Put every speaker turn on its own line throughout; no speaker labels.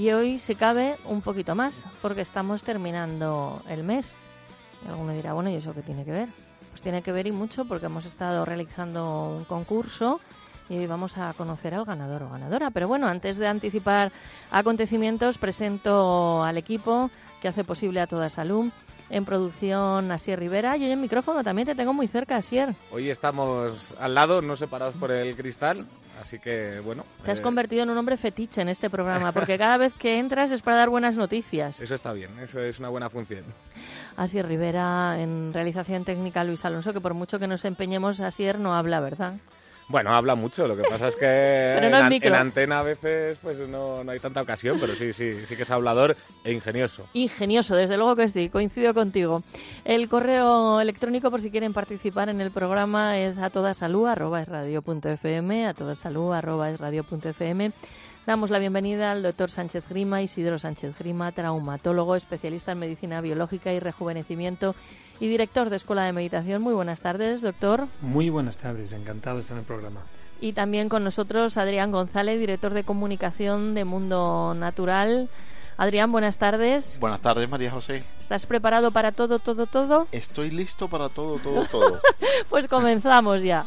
Y hoy se cabe un poquito más, porque estamos terminando el mes. Y alguno dirá, bueno, ¿y eso qué tiene que ver? Pues tiene que ver y mucho porque hemos estado realizando un concurso y hoy vamos a conocer al ganador o ganadora. Pero bueno, antes de anticipar acontecimientos, presento al equipo que hace posible a toda salud. En producción, Asier Rivera. Y hoy en micrófono también te tengo muy cerca, Asier.
Hoy estamos al lado, no separados por el cristal, así que bueno.
Te has
eh,
convertido en un hombre fetiche en este programa, porque cada vez que entras es para dar buenas noticias.
Eso está bien, eso es una buena función.
Asier Rivera, en realización técnica Luis Alonso, que por mucho que nos empeñemos, Asier no habla, ¿verdad?
Bueno, habla mucho, lo que pasa es que en, an-
micro.
en antena a veces pues no, no hay tanta ocasión, pero sí, sí, sí que es hablador e ingenioso.
Ingenioso, desde luego que sí, coincido contigo. El correo electrónico, por si quieren participar en el programa, es a toda salud, arroba es radio.fm, a toda salud, arroba es radio.fm. Damos la bienvenida al doctor Sánchez Grima, Isidro Sánchez Grima, traumatólogo, especialista en medicina biológica y rejuvenecimiento y director de Escuela de Meditación. Muy buenas tardes, doctor.
Muy buenas tardes, encantado de estar en el programa.
Y también con nosotros Adrián González, director de comunicación de Mundo Natural. Adrián, buenas tardes.
Buenas tardes, María José.
¿Estás preparado para todo, todo, todo?
Estoy listo para todo, todo, todo.
Pues comenzamos ya.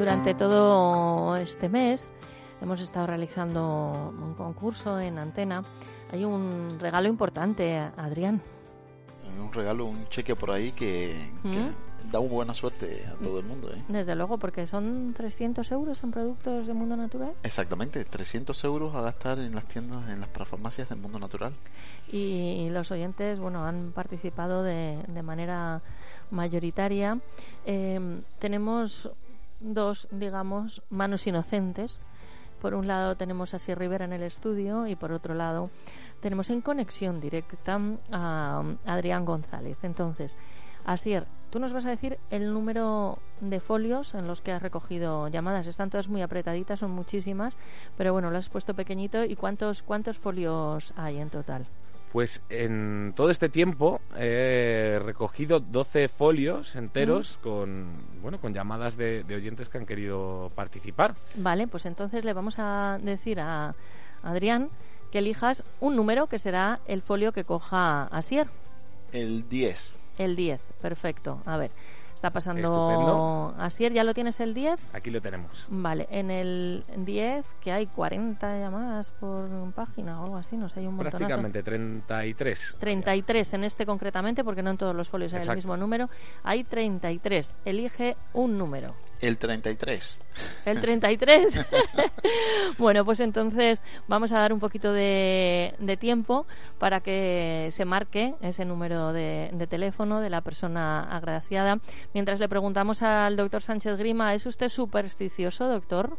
Durante todo este mes hemos estado realizando un concurso en antena. Hay un regalo importante, Adrián.
Un regalo, un cheque por ahí que, que
¿Mm?
da buena suerte a todo el mundo. ¿eh?
Desde luego, porque son 300 euros en productos de mundo natural.
Exactamente, 300 euros a gastar en las tiendas, en las parafarmacias del mundo natural.
y los oyentes bueno han participado de, de manera mayoritaria Eh, tenemos dos digamos manos inocentes por un lado tenemos a Sir Rivera en el estudio y por otro lado tenemos en conexión directa a Adrián González entonces Asier, tú nos vas a decir el número de folios en los que has recogido llamadas. Están todas muy apretaditas, son muchísimas, pero bueno, lo has puesto pequeñito. ¿Y cuántos, cuántos folios hay en total?
Pues en todo este tiempo he recogido 12 folios enteros con bueno con llamadas de, de oyentes que han querido participar.
Vale, pues entonces le vamos a decir a Adrián que elijas un número que será el folio que coja Asier.
El 10.
El 10, perfecto. A ver, está pasando. Asier, ¿ya lo tienes el 10?
Aquí lo tenemos.
Vale, en el 10, que hay 40 llamadas por página o algo así, no sé, hay un montón.
Prácticamente 33.
33 en este concretamente, porque no en todos los folios hay el
Exacto.
mismo número. Hay 33. Elige un número.
El 33.
El 33. bueno, pues entonces vamos a dar un poquito de, de tiempo para que se marque ese número de, de teléfono de la persona agraciada. Mientras le preguntamos al doctor Sánchez Grima, ¿es usted supersticioso, doctor?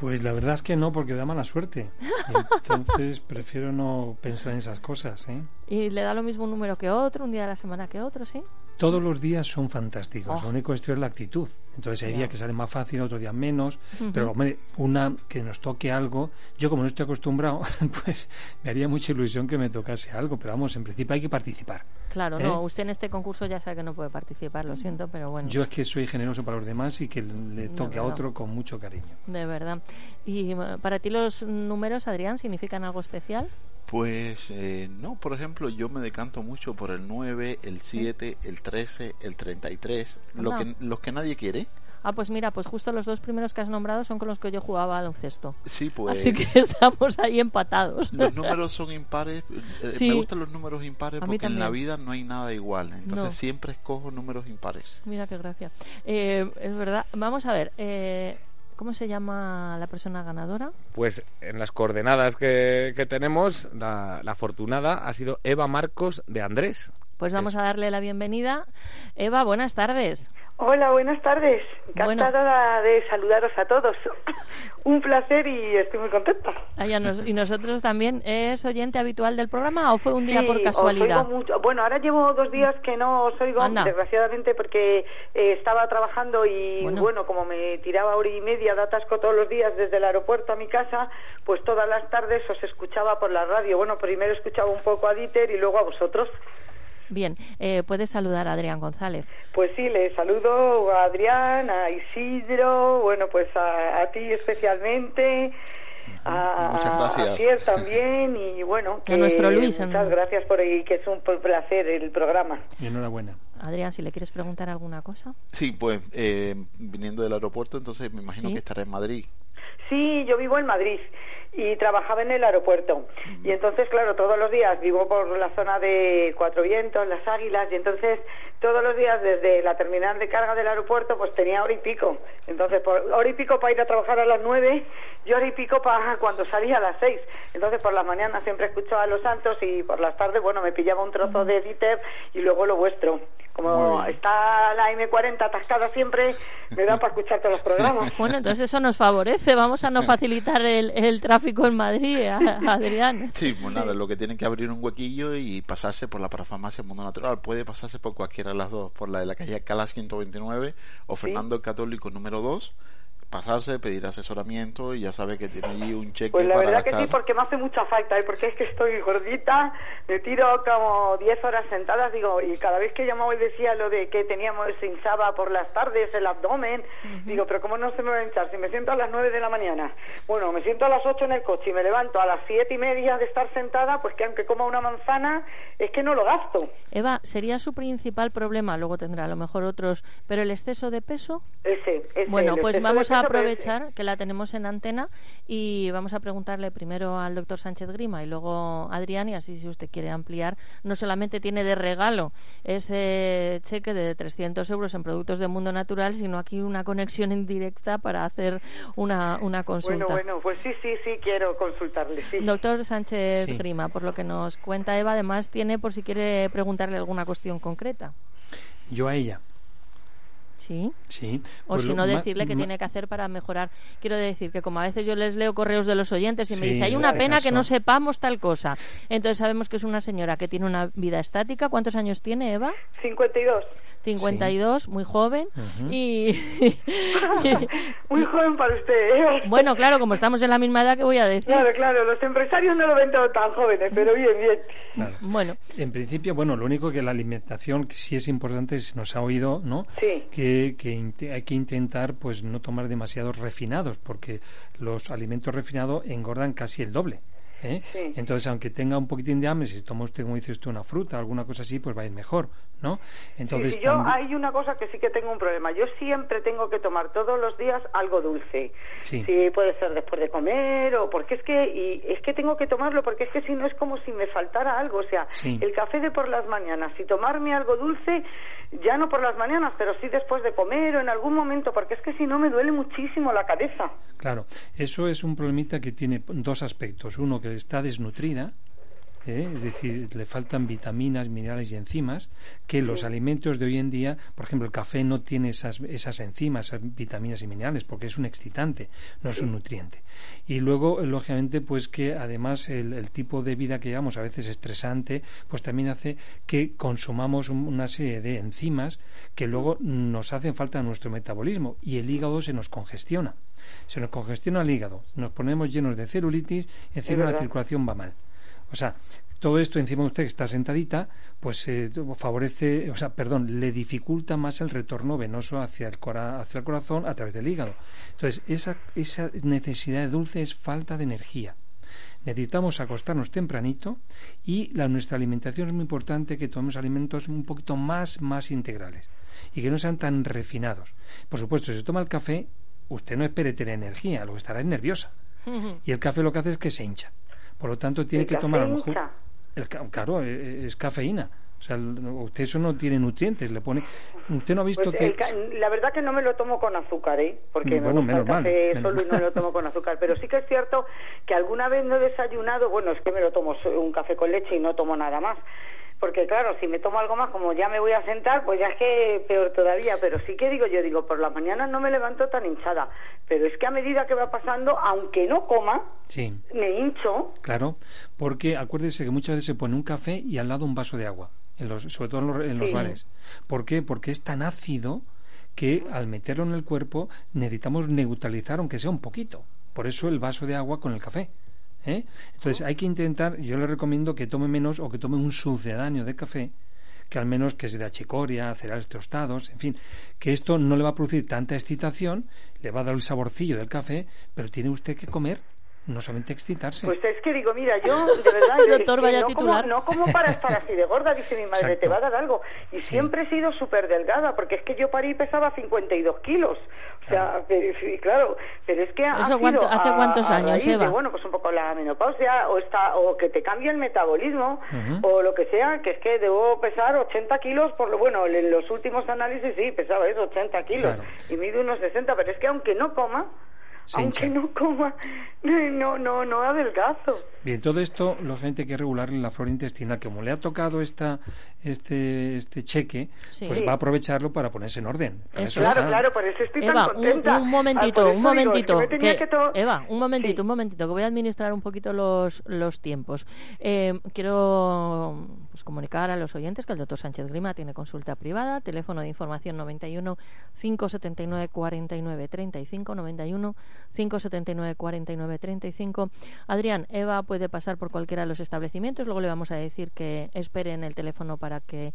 Pues la verdad es que no, porque da mala suerte. Entonces prefiero no pensar en esas cosas, ¿eh?
¿Y le da lo mismo un número que otro, un día de la semana que otro, sí?
Todos los días son fantásticos.
Oh.
Lo único cuestión es la actitud. Entonces hay días que salen más fácil, otros días menos.
Ujú.
Pero, hombre, una que nos toque algo, yo como no estoy acostumbrado, pues me haría mucha ilusión que me tocase algo. Pero vamos, en principio hay que participar.
Claro,
¿Eh?
no, usted en este concurso ya sabe que no puede participar, lo siento, pero bueno.
Yo es que soy generoso para los demás y que le toque a otro con mucho cariño.
De verdad. ¿Y eh, para ti los números, Adrián, significan algo especial?
Pues eh, no, por ejemplo, yo me decanto mucho por el 9, el 7, el 13, el 33, lo
Anda.
que, los que nadie quiere.
Ah, pues mira, pues justo los dos primeros que has nombrado son con los que yo jugaba baloncesto.
Sí, pues
Así que estamos ahí empatados.
los números son impares. eh,
Sí.
Me gustan los números impares porque en la vida no hay nada igual. Entonces
No.
siempre escojo números impares.
Mira qué gracia. Eh, es verdad. Vamos a ver. eh, ¿Cómo se llama la persona ganadora?
Pues en las coordenadas que, que tenemos, la, la afortunada ha sido Eva Marcos de Andrés.
Pues vamos
Es-
a darle la bienvenida. Eva, buenas tardes.
Hola, buenas tardes. Encantada de saludaros a todos. Un placer y estoy muy contenta.
Ah, nos- y nosotros también. ¿Es oyente habitual del programa o fue un día
Sí,
por
os
casualidad?
oigo mucho. Bueno, ahora llevo dos días que no os oigo,
Anda.
desgraciadamente, porque eh, estaba trabajando y,
Bueno.
bueno. como me tiraba hora y media de atasco todos los días desde el aeropuerto a mi casa, pues todas las tardes os escuchaba por la radio. Bueno, primero escuchaba un poco a Dieter y luego a vosotros.
Bien, eh, puedes saludar a Adrián González.
Pues sí, le saludo a Adrián, a Isidro, bueno, pues a, a ti especialmente, a,
Muchas gracias.
a Pierre también y bueno,
a nuestro Luis,
muchas
en-
gracias por ahí, que es un placer el programa.
Y enhorabuena.
Adrián, si le quieres preguntar alguna cosa.
Sí, pues eh, viniendo del aeropuerto, entonces me imagino
Sí.
que estará en Madrid.
Sí, yo vivo en Madrid y trabajaba en el aeropuerto. Y entonces, claro, todos los días vivo por la zona de Cuatro Vientos, Las Águilas, y entonces todos los días desde la terminal de carga del aeropuerto pues tenía hora y pico. Entonces, por hora y pico para ir a trabajar a las nueve y hora y pico para cuando salía a las seis. Entonces, por las mañanas siempre escuchaba a Los Santos y por las tardes, bueno, me pillaba un trozo de Dieter y luego lo vuestro. Como está la M40 atascada siempre, me da para escuchar todos los programas.
Bueno, entonces eso nos favorece. Vamos a no facilitar el, el tráfico en Madrid, a- a Adrián.
Sí, pues nada, lo que tienen que abrir un huequillo y pasarse por la parafarmacia Mundo Natural. Puede pasarse por cualquiera de las dos, por la de la calle Calas 129 o Fernando el Católico número 2. Pasarse, pedir asesoramiento y ya sabe que tiene allí un cheque
Pues la
para
verdad que
gastar.
sí, porque me hace mucha falta, ¿eh? porque es que estoy gordita, me tiro como 10 horas sentadas, digo, y cada vez que llamaba y decía lo de que teníamos se hinchaba por las tardes el abdomen, digo, pero ¿cómo no se me va a hinchar? Si me siento a las 9 de la mañana, bueno, me siento a las 8 en el coche y me levanto a las siete y media de estar sentada, pues que aunque coma una manzana, es que no lo gasto.
Eva, ¿sería su principal problema? Luego tendrá a lo mejor otros, pero el exceso de peso.
Ese, ese,
Bueno,
el
pues vamos a
ese.
aprovechar que la tenemos en antena y vamos a preguntarle primero al doctor Sánchez Grima y luego a Adrián y así si usted quiere ampliar, no solamente tiene de regalo ese cheque de 300 euros en productos de Mundo Natural, sino aquí una conexión indirecta para hacer una, una consulta.
Bueno, bueno, pues sí, sí, sí, quiero consultarle, sí.
Doctor Sánchez
Sí.
Grima, por lo que nos cuenta Eva, además tiene por si quiere preguntarle alguna cuestión concreta.
Yo a ella.
¿Sí?
Sí.
O
Pues
si no, decirle qué tiene que hacer para mejorar. Quiero decir que como a veces yo les leo correos de los oyentes y me dice, hay una
este
pena que no sepamos tal cosa. Entonces sabemos que es una señora que tiene una vida estática. ¿Cuántos años tiene Eva?
52.
52, muy joven. Y...
Muy joven para usted, ¿eh?
bueno, claro, como estamos en la misma edad, ¿qué voy a decir?
Claro, claro, los empresarios no lo ven todo tan jóvenes, pero bien, bien.
Claro.
Bueno,
En principio, bueno, lo único que la alimentación que sí es importante, se nos ha oído, ¿no?
Sí.
Que, hay que intentar, pues, no tomar demasiados refinados, porque los alimentos refinados engordan casi el doble. ¿Eh?
Sí.
Entonces, aunque tenga un poquitín de hambre, si toma usted, como dice usted, una fruta, alguna cosa así, pues va a ir mejor, ¿no? Entonces,
Sí, yo
también-
hay una cosa que sí que tengo un problema. Yo siempre tengo que tomar todos los días algo dulce.
Sí.
puede ser después de comer o porque es que y es que tengo que tomarlo porque es que si no es como si me faltara algo, o sea, el café de por las mañanas y tomarme algo dulce ya no por las mañanas, pero sí después de comer o en algún momento porque es que si no me duele muchísimo la cabeza.
Claro, eso es un problemita que tiene dos aspectos. Uno, que está desnutrida, ¿eh? es decir, le faltan vitaminas, minerales y enzimas, que los alimentos de hoy en día, por ejemplo, el café no tiene esas, esas enzimas, esas vitaminas y minerales, porque es un excitante, no es un nutriente. Y luego, lógicamente, pues que además el, tipo de vida que llevamos, a veces estresante, pues también hace que consumamos una serie de enzimas que luego nos hacen falta en nuestro metabolismo y el hígado se nos congestiona. Se nos congestiona el hígado, nos ponemos llenos de celulitis y encima la circulación va mal. O sea, todo esto encima de usted que está sentadita, pues eh, favorece, o sea, perdón, le dificulta más el retorno venoso hacia el, hacia el corazón a través del hígado. Entonces, esa, esa necesidad de dulce es falta de energía. Necesitamos acostarnos tempranito y la, nuestra alimentación es muy importante que tomemos alimentos un poquito más, más integrales y que no sean tan refinados. Por supuesto, si se toma el café, usted no espere tener energía, lo que estará es nerviosa. Y el café lo que hace es que se hincha. Por lo tanto, tiene que tomar a lo mejor. El, claro, e, e, es, cafeína. O sea, usted eso no tiene nutrientes, le pone... Usted no ha visto
pues
que...
la verdad que no me lo tomo con azúcar, ¿eh? Porque me gusta el café solo y no me lo tomo con azúcar. Pero sí que es cierto que alguna vez no he desayunado, bueno, es que me lo tomo un café con leche y no tomo nada más porque claro, si me tomo algo más, como ya me voy a sentar, pues ya es que peor todavía, pero sí que digo, yo digo, por la mañana no me levanto tan hinchada, pero es que a medida que va pasando, aunque no coma, me hincho.
Claro, porque acuérdese que muchas veces se pone un café y al lado un vaso de agua, en los, sobre todo en los, bares. ¿Por qué? Porque es tan ácido que al meterlo en el cuerpo necesitamos neutralizar aunque sea un poquito. Por eso el vaso de agua con el café. ¿Eh? Entonces hay que intentar, yo le recomiendo que tome menos o que tome un sucedáneo de café que al menos que sea de chicoria, cereales tostados, en fin, que esto no le va a producir tanta excitación, le va a dar el saborcillo del café, pero tiene usted que comer no solamente excitarse.
Pues es que digo, mira, yo de verdad
Doctor, vaya
no,
titular.
Como, no como para estar así de gorda, dice mi madre, te va a dar algo. Y siempre he sido súper delgada, porque es que yo parí pesaba 52 kilos. O sea, claro, pero es que ha
¿Hace cuántos años,
Eva? bueno, pues un poco la menopausia, o, está, o que te cambie el metabolismo, o lo que sea, que es que debo pesar 80 kilos, por lo bueno, en los últimos análisis sí, pesaba eso, 80 kilos, y mido unos 60, pero es que aunque no coma, aunque no coma, no, no, no adelgazo.
Bien, todo esto, lógicamente hay que regular la flora intestinal. Como le ha tocado esta, este, este cheque, pues va a aprovecharlo para ponerse en orden.
claro, claro, por eso estoy
Eva,
tan contenta.
Un, un momentito, un momentito. Eva, un momentito, un momentito, que voy a administrar un poquito los, los tiempos. Eh, quiero pues, comunicar a los oyentes que el doctor Sánchez Grima tiene consulta privada, teléfono de información 91 579 49 35 91 579 49 35. Adrián, Eva puede pasar por cualquiera de los establecimientos. Luego le vamos a decir que espere en el teléfono para que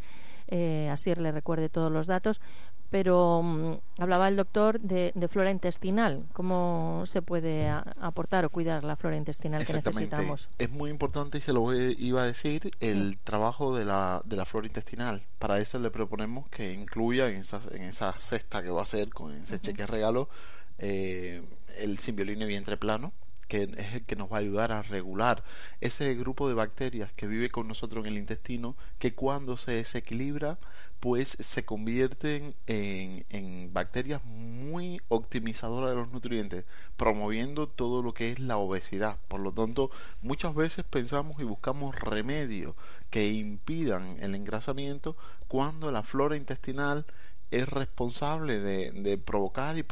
eh, así le recuerde todos los datos. Pero mm, hablaba el doctor de, flora intestinal. ¿Cómo se puede aportar o cuidar la flora intestinal que necesitamos?
Es muy importante, y se lo iba a decir, el trabajo de la, de la flora intestinal. Para eso le proponemos que incluya en esa, en esa cesta que va a ser con ese cheque regalo eh, el simbioline vientre plano, que es el que nos va a ayudar a regular ese grupo de bacterias que vive con nosotros en el intestino, que cuando se desequilibra, pues se convierten en, en bacterias muy optimizadoras de los nutrientes, promoviendo todo lo que es la obesidad. Por lo tanto, muchas veces pensamos y buscamos remedios que impidan el engrasamiento cuando la flora intestinal es responsable de, provocar y,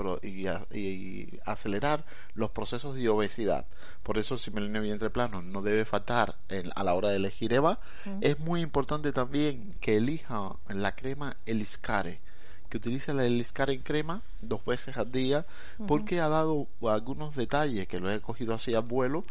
y, acelerar los procesos de obesidad. Por eso, si me vientre plano no debe faltar a la hora de elegir EVA. Es muy importante también que elija la crema Eliscare que utilice la Eliscar en crema dos veces al día porque ha dado algunos detalles que lo he cogido así a vuelo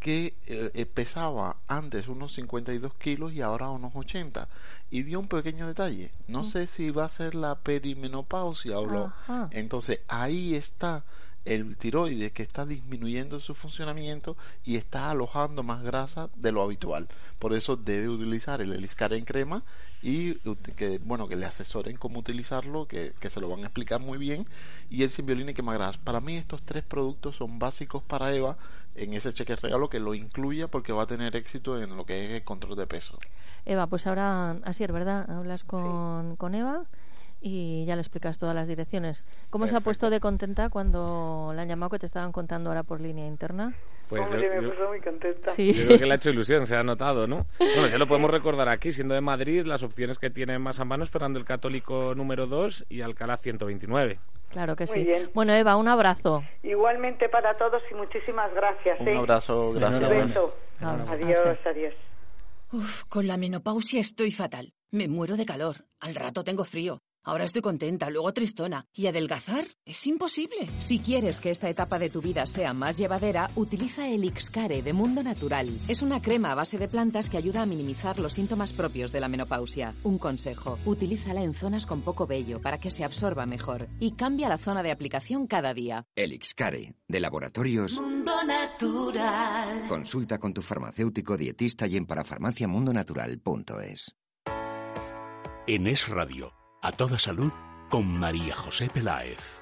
que eh, eh, pesaba antes unos 52 kilos y ahora unos 80 y dio un pequeño detalle no sé si va a ser la perimenopausia o lo entonces ahí está el tiroides que está disminuyendo su funcionamiento y está alojando más grasa de lo habitual. Por eso debe utilizar el Eliscar en crema y que bueno que le asesoren cómo utilizarlo, que, se lo van a explicar muy bien y el Symbioline que más grasa. Para mí estos tres productos son básicos para Eva en ese cheque regalo que lo incluya porque va a tener éxito en lo que es el control de peso.
Eva, pues ahora así es verdad, hablas con, con Eva y ya le explicas todas las direcciones. ¿Cómo se ha puesto de contenta cuando le han llamado que te estaban contando ahora por línea interna?
Pues Hombre, yo, me puso muy contenta.
Sí.
Yo creo que le ha hecho ilusión, se ha notado, ¿no? Bueno, ya lo podemos recordar aquí, siendo de Madrid, las opciones que tiene más a mano es Fernando el Católico número 2 y Alcalá 129.
Claro que
Muy
sí.
bien.
Bueno, Eva, un abrazo.
Igualmente para todos y muchísimas gracias.
Un
¿eh?
abrazo,
Un
gracias.
beso.
Enhorabuena.
Adiós,
A usted.
adiós.
Uf, con la menopausia estoy fatal. Me muero de calor. Al rato tengo frío. Ahora estoy contenta, luego tristona. ¿Y adelgazar? Es imposible.
Si quieres que esta etapa de tu vida sea más llevadera, utiliza el Ixcare de Mundo Natural. Es una crema a base de plantas que ayuda a minimizar los síntomas propios de la menopausia. Un consejo, utilízala en zonas con poco vello para que se absorba mejor y cambia la zona de aplicación cada día.
El Ixcare, de Laboratorios.
Mundo Natural.
Consulta con tu farmacéutico dietista y en parafarmaciamundonatural.es.
En Es Radio, a toda salud, con María José Peláez.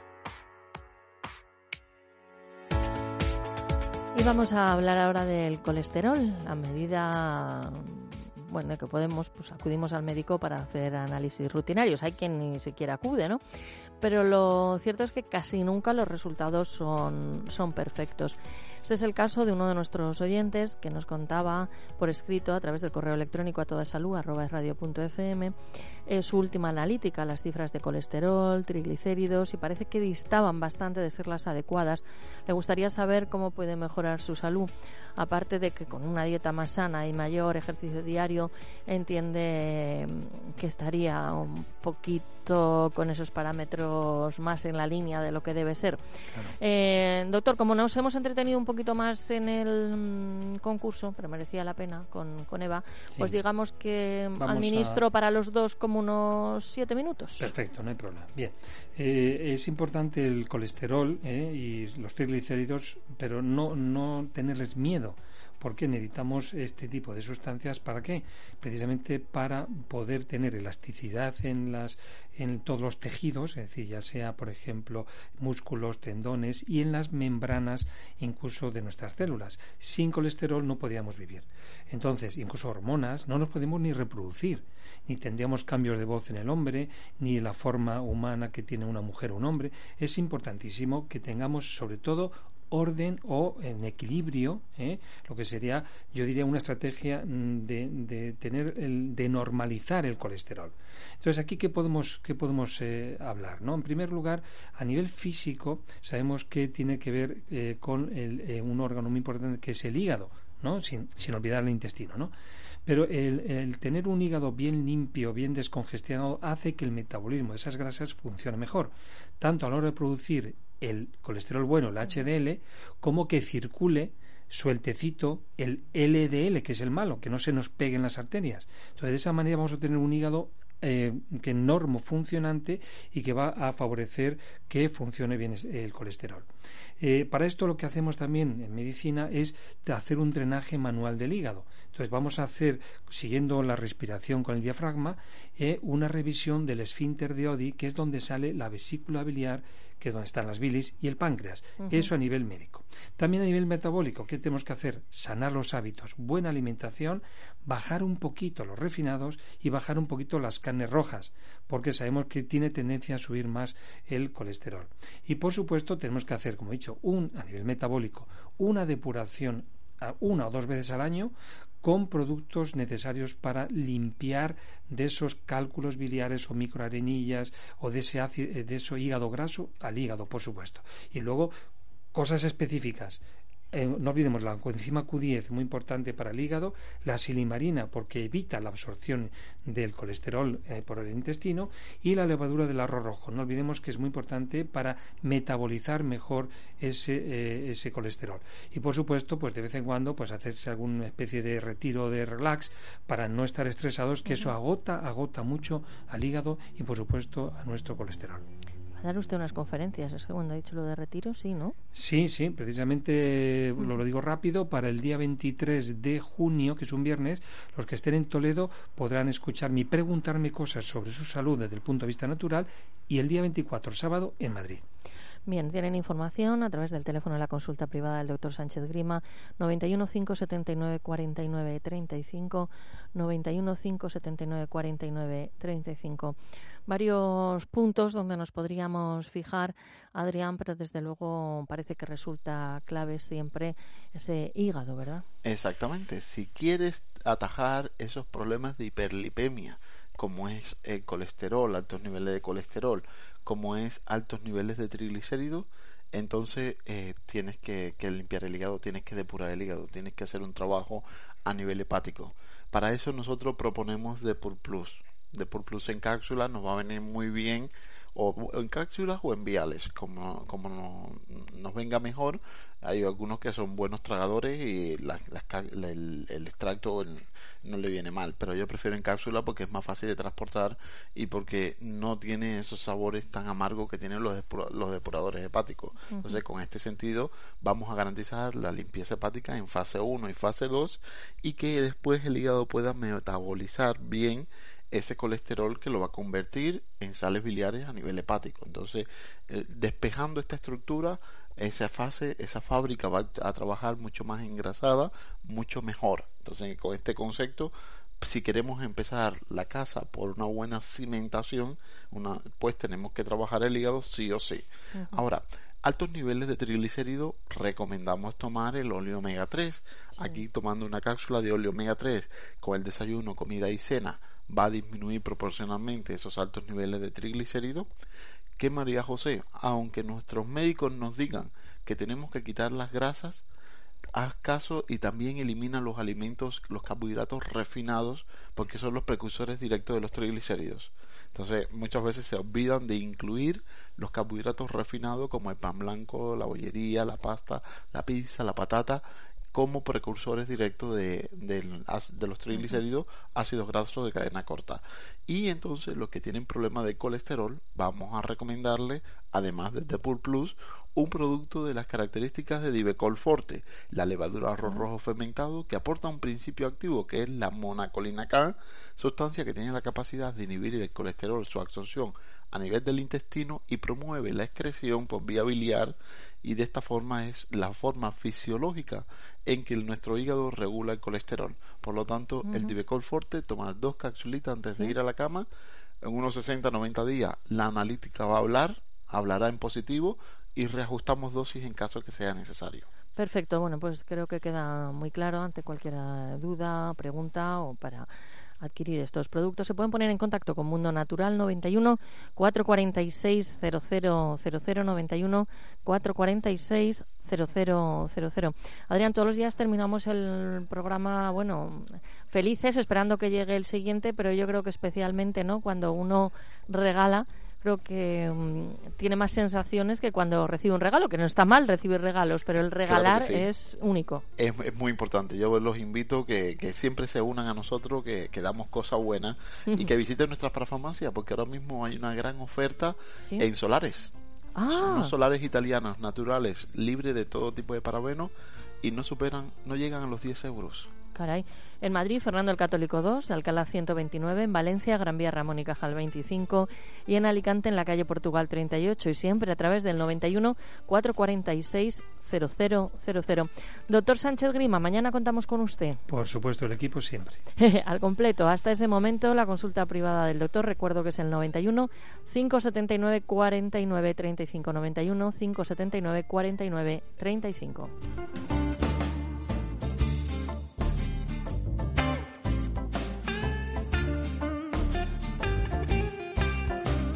Y vamos a hablar ahora del colesterol. A medida bueno, que podemos, pues acudimos al médico para hacer análisis rutinarios. Hay quien ni siquiera acude, ¿no? Pero lo cierto es que casi nunca los resultados son, son perfectos. Este es el caso de uno de nuestros oyentes que nos contaba por escrito a través del correo electrónico a toda salud radio.fm eh, su última analítica, las cifras de colesterol, triglicéridos y parece que distaban bastante de ser las adecuadas. Le gustaría saber cómo puede mejorar su salud, aparte de que con una dieta más sana y mayor ejercicio diario entiende mm, que estaría un poquito con esos parámetros más en la línea de lo que debe ser. Eh, doctor, como nos hemos entretenido un poquito más en el mm, concurso, pero merecía la pena con, con Eva,
Sí.
pues digamos que
Vamos
administro
a-
para los dos como unos siete minutos.
Perfecto, no hay problema. Bien, Eh, es importante el colesterol eh, y los triglicéridos, pero no, no tenerles miedo, porque necesitamos este tipo de sustancias para qué? Precisamente para poder tener elasticidad en las en todos los tejidos, es decir, ya sea por ejemplo músculos, tendones y en las membranas incluso de nuestras células. Sin colesterol no podíamos vivir. Entonces, incluso hormonas, no nos podemos ni reproducir ni tendríamos cambios de voz en el hombre, ni la forma humana que tiene una mujer o un hombre. Es importantísimo que tengamos sobre todo orden o en equilibrio, ¿eh? lo que sería, yo diría, una estrategia mm, de, tener el, de normalizar el colesterol. Entonces, aquí qué podemos, qué podemos eh, hablar, ¿no? En primer lugar, a nivel físico, sabemos que tiene que ver eh, con un órgano muy importante que es el hígado, ¿no? Sin, sin olvidar el intestino, ¿no? Pero el, el tener un hígado bien limpio, bien descongestionado, hace que el metabolismo de esas grasas funcione mejor, tanto a la hora de producir el colesterol bueno, el HDL, como que circule sueltecito el LDL, que es el malo, que no se nos pegue en las arterias. Entonces, de esa manera vamos a tener un hígado eh, que normo funcionante y que va a favorecer que funcione bien el colesterol. Eh, para esto lo que hacemos también en medicina es hacer un drenaje manual del hígado. Entonces vamos a hacer, siguiendo la respiración con el diafragma, eh, una revisión del esfínter de Oddi, que es donde sale la vesícula biliar, que es donde están las bilis, y el páncreas. Eso a nivel médico. También a nivel metabólico, ¿qué tenemos que hacer? Sanar los hábitos, buena alimentación, bajar un poquito los refinados y bajar un poquito las carnes rojas, porque sabemos que tiene tendencia a subir más el colesterol. Y por supuesto tenemos que hacer, como he dicho, un, a nivel metabólico, una depuración una o dos veces al año con productos necesarios para limpiar de esos cálculos biliares o microarenillas o de ese, ácido, de ese hígado graso al hígado, por supuesto. Y luego cosas específicas. Eh, no olvidemos la coenzima Q10, muy importante para el hígado, la silimarina, porque evita la absorción del colesterol eh, por el intestino, y la levadura del arroz rojo. No olvidemos que es muy importante para metabolizar mejor ese, eh, ese colesterol. Y por supuesto, pues de vez en cuando, pues hacerse alguna especie de retiro de relax para no estar estresados, que eso agota, agota mucho al hígado y por supuesto a nuestro colesterol.
Dar usted unas conferencias, es que cuando ha dicho lo de retiro, sí, ¿no?
Sí, sí, precisamente lo, lo digo rápido, para el día 23 de junio, que es un viernes, los que estén en Toledo podrán escucharme y preguntarme cosas sobre su salud desde el punto de vista natural y el día 24, sábado, en Madrid.
Bien, tienen información a través del teléfono de la consulta privada del doctor Sánchez Grima, 91 579 49 35, 91 579 49 35. Varios puntos donde nos podríamos fijar, Adrián, pero desde luego parece que resulta clave siempre ese hígado, ¿verdad?
Exactamente. Si quieres atajar esos problemas de hiperlipemia, como es el colesterol, altos niveles de colesterol, como es altos niveles de triglicéridos, entonces eh, tienes que, limpiar el hígado, tienes que depurar el hígado, tienes que hacer un trabajo a nivel hepático. Para eso nosotros proponemos Depur Plus. Depur Plus en cápsula nos va a venir muy bien o en cápsulas o en viales, como, como nos venga mejor. Hay algunos que son buenos tragadores y el, extracto no le viene mal, pero yo prefiero en cápsula porque es más fácil de transportar y porque no tiene esos sabores tan amargos que tienen los, los depuradores hepáticos. Entonces, con este sentido, vamos a garantizar la limpieza hepática en fase 1 y fase 2 y que después el hígado pueda metabolizar bien ese colesterol que lo va a convertir en sales biliares a nivel hepático. Entonces, eh, despejando esta estructura, esa fase, esa fábrica va a trabajar mucho más engrasada, mucho mejor. Entonces, con este concepto, si queremos empezar la casa por una buena cimentación, una, pues tenemos que trabajar el hígado sí o sí. Ahora, altos niveles de triglicéridos, recomendamos tomar el óleo omega 3. Aquí tomando una cápsula de óleo omega 3 con el desayuno, comida y cena va a disminuir proporcionalmente esos altos niveles de triglicéridos, que María José, aunque nuestros médicos nos digan que tenemos que quitar las grasas, haz caso y también elimina los alimentos, los carbohidratos refinados, porque son los precursores directos de los triglicéridos. Entonces, muchas veces se olvidan de incluir los carbohidratos refinados como el pan blanco, la bollería, la pasta, la pizza, la patata, como precursores directos de, los triglicéridos, ácidos grasos de cadena corta. Y entonces los que tienen problemas de colesterol, vamos a recomendarle, además de Depur Plus, un producto de las características de Divecol Forte, la levadura arroz rojo fermentado que aporta un principio activo que es la monacolina K, sustancia que tiene la capacidad de inhibir el colesterol, su absorción a nivel del intestino y promueve la excreción por vía biliar y de esta forma es la forma fisiológica en que nuestro hígado regula el colesterol. Por lo tanto, el Divecol Forte, toma dos capsulitas antes de ir a la cama, en unos 60-90 días la analítica va a hablar, hablará en positivo y reajustamos dosis en caso que sea necesario.
Perfecto, bueno, pues creo que queda muy claro ante cualquier duda, pregunta o para adquirir estos productos. Se pueden poner en contacto con Mundo Natural 91 446 0000 91 446 0000. Adrián, todos los días terminamos el programa, bueno, felices, esperando que llegue el siguiente, pero yo creo que especialmente, ¿no? Cuando uno regala creo que mm, tiene más sensaciones que cuando recibe un regalo, que no está mal recibir regalos, pero el regalar es único.
Es, muy importante. Yo los invito que, que siempre se unan a nosotros, que, que damos cosas buenas y que visiten nuestras parafarmacias, porque ahora mismo hay una gran oferta en solares. Ah. Unos solares italianos naturales, libres de todo tipo de parabenos y no superan, no llegan a los 10 euros.
Caray. En Madrid, Fernando el Católico 2, Alcalá 129, en Valencia, Gran Vía Ramón y Cajal 25 y en Alicante, en la calle Portugal 38 y siempre a través del 91 446 0000. Doctor Sánchez Grima, mañana contamos con usted.
Por supuesto, el equipo siempre.
Al completo. Hasta ese momento, la consulta privada del doctor, recuerdo que es el 91 579 49 35 91 579 49 35.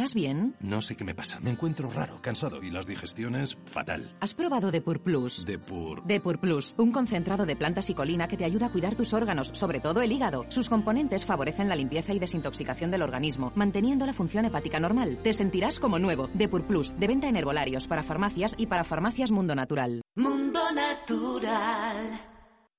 ¿Estás bien?
No sé qué me pasa. Me encuentro raro, cansado y las digestiones fatal.
¿Has probado Depur Plus?
Depur.
Depur Plus, un concentrado de plantas y colina que te ayuda a cuidar tus órganos, sobre todo el hígado. Sus componentes favorecen la limpieza y desintoxicación del organismo, manteniendo la función hepática normal. Te sentirás como nuevo. Depur Plus, de venta en herbolarios, para farmacias y para farmacias Mundo Natural.
Mundo Natural.